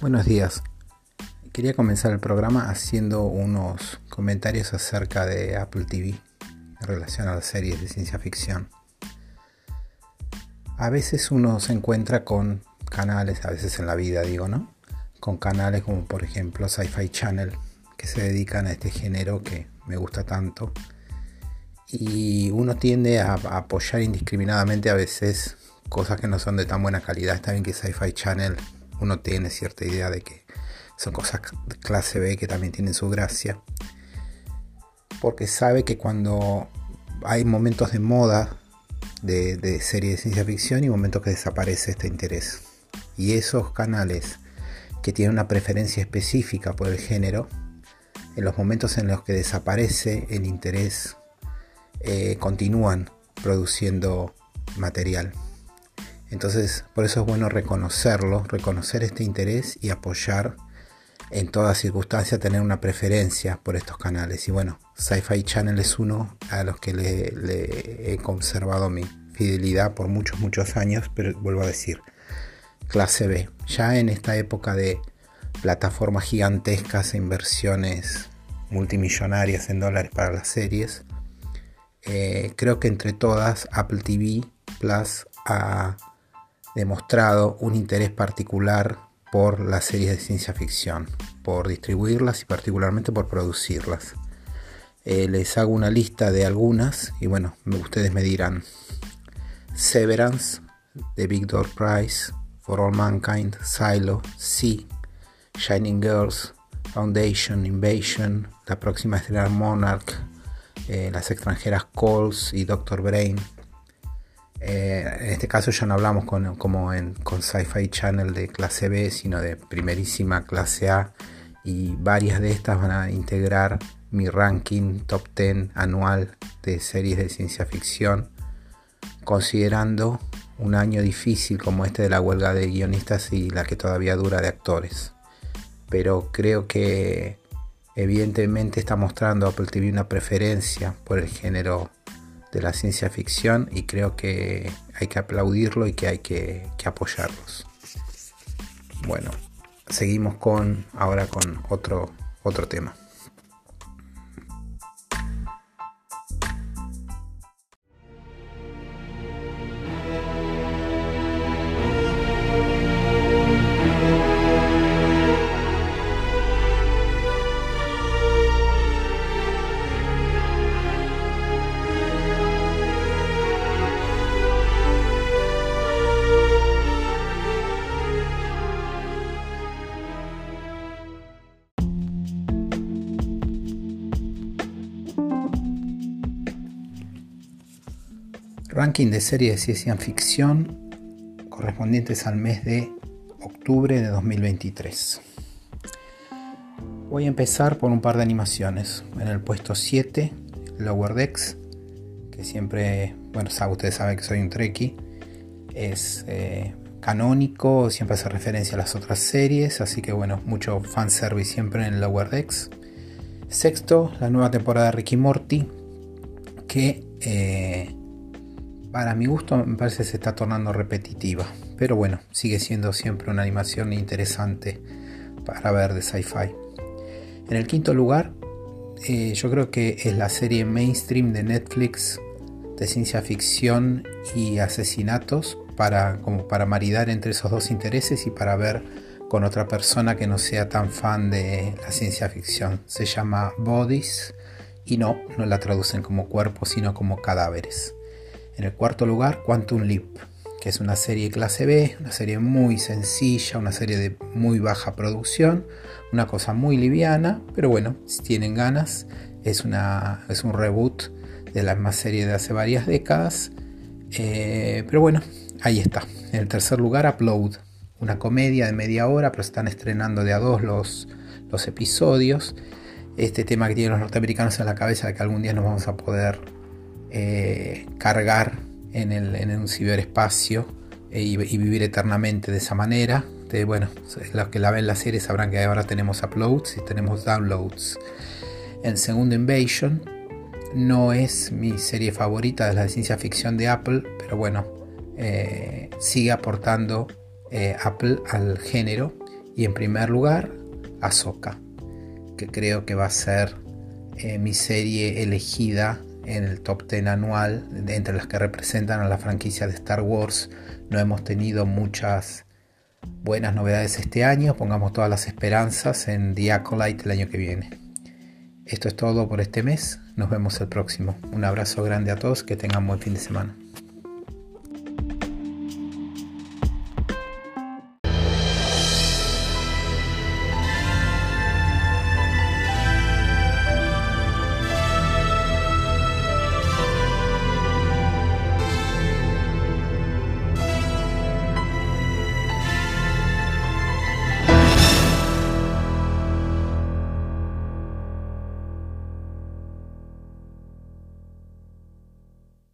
Buenos días. Quería comenzar el programa haciendo unos comentarios acerca de Apple TV en relación a las series de ciencia ficción. A veces uno se encuentra con canales, a veces en la vida digo, ¿no? Con canales como por ejemplo Sci-Fi Channel, que se dedican a este género que me gusta tanto. Y uno tiende a, apoyar indiscriminadamente a veces cosas que no son de tan buena calidad. Está bien que Sci-Fi Channel uno tiene cierta idea de que son cosas clase B que también tienen su gracia. Porque sabe que cuando hay momentos de moda de, series de ciencia ficción y momentos que desaparece este interés. Y esos canales que tienen una preferencia específica por el género, en los momentos en los que desaparece el interés, eh, continúan produciendo material. Entonces, por eso es bueno reconocerlo, reconocer este interés y apoyar en toda circunstancia, tener una preferencia por estos canales. Y bueno, Sci-Fi Channel es uno a los que le, he conservado mi fidelidad por muchos, muchos años, pero vuelvo a decir, clase B. Ya en esta época de plataformas gigantescas e inversiones multimillonarias en dólares para las series, eh, creo que entre todas Apple TV Plus ha demostrado un interés particular por las series de ciencia ficción, por distribuirlas y particularmente por producirlas. Eh, les hago una lista de algunas y bueno, ustedes me dirán. Severance, The Big Door Prize, For All Mankind, Silo, Sea, Shining Girls, Foundation, Invasion, la próxima estrella Monarch, eh, las extranjeras Calls y Doctor Brain, eh, en este caso ya no hablamos con, como en, con Sci-Fi Channel de clase B, sino de primerísima clase A. Y varias de estas van a integrar mi ranking top 10 anual de series de ciencia ficción, considerando un año difícil como este de la huelga de guionistas y la que todavía dura de actores. Pero creo que evidentemente está mostrando Apple TV una preferencia por el género de la ciencia ficción y creo que hay que aplaudirlo y que hay que, que apoyarlos. Bueno, seguimos con ahora con otro, otro tema. Ranking de series de ciencia ficción correspondientes al mes de octubre de 2023. Voy a empezar por un par de animaciones. En el puesto 7, Lower Decks, que siempre, bueno, ustedes saben que soy un Trekkie, es eh, canónico, siempre hace referencia a las otras series, así que bueno, mucho fanservice siempre en Lower Decks. Sexto, la nueva temporada de Ricky Morty, que eh, para mi gusto me parece que se está tornando repetitiva. Pero bueno, sigue siendo siempre una animación interesante para ver de sci-fi. En el quinto lugar, eh, yo creo que es la serie mainstream de Netflix de ciencia ficción y asesinatos para, como para maridar entre esos dos intereses y para ver con otra persona que no sea tan fan de la ciencia ficción. Se llama Bodies y no, no la traducen como cuerpos, sino como cadáveres. En el cuarto lugar, Quantum Leap, que es una serie clase B, una serie muy sencilla, una serie de muy baja producción, una cosa muy liviana, pero bueno, si tienen ganas, es, una, es un reboot de la misma serie de hace varias décadas. Eh, pero bueno, ahí está. En el tercer lugar, Upload, una comedia de media hora, pero están estrenando de a dos los, los episodios. Este tema que tienen los norteamericanos en la cabeza de que algún día nos vamos a poder eh, cargar en, el, en, un ciberespacio eh, y, vivir eternamente de esa manera. Bueno, los que la ven la serie sabrán que ahora tenemos uploads y tenemos downloads. En segundo Invasion no es mi serie favorita de la ciencia ficción de Apple, pero bueno, eh, sigue aportando Apple al género Y en primer lugar, Ahsoka, que creo que va a ser mi serie elegida en el top 10 anual, entre las que representan a la franquicia de Star Wars. No hemos tenido muchas buenas novedades este año, pongamos todas las esperanzas en The Acolyte el año que viene. Esto es todo por este mes, nos vemos el próximo. Un abrazo grande a todos, que tengan buen fin de semana.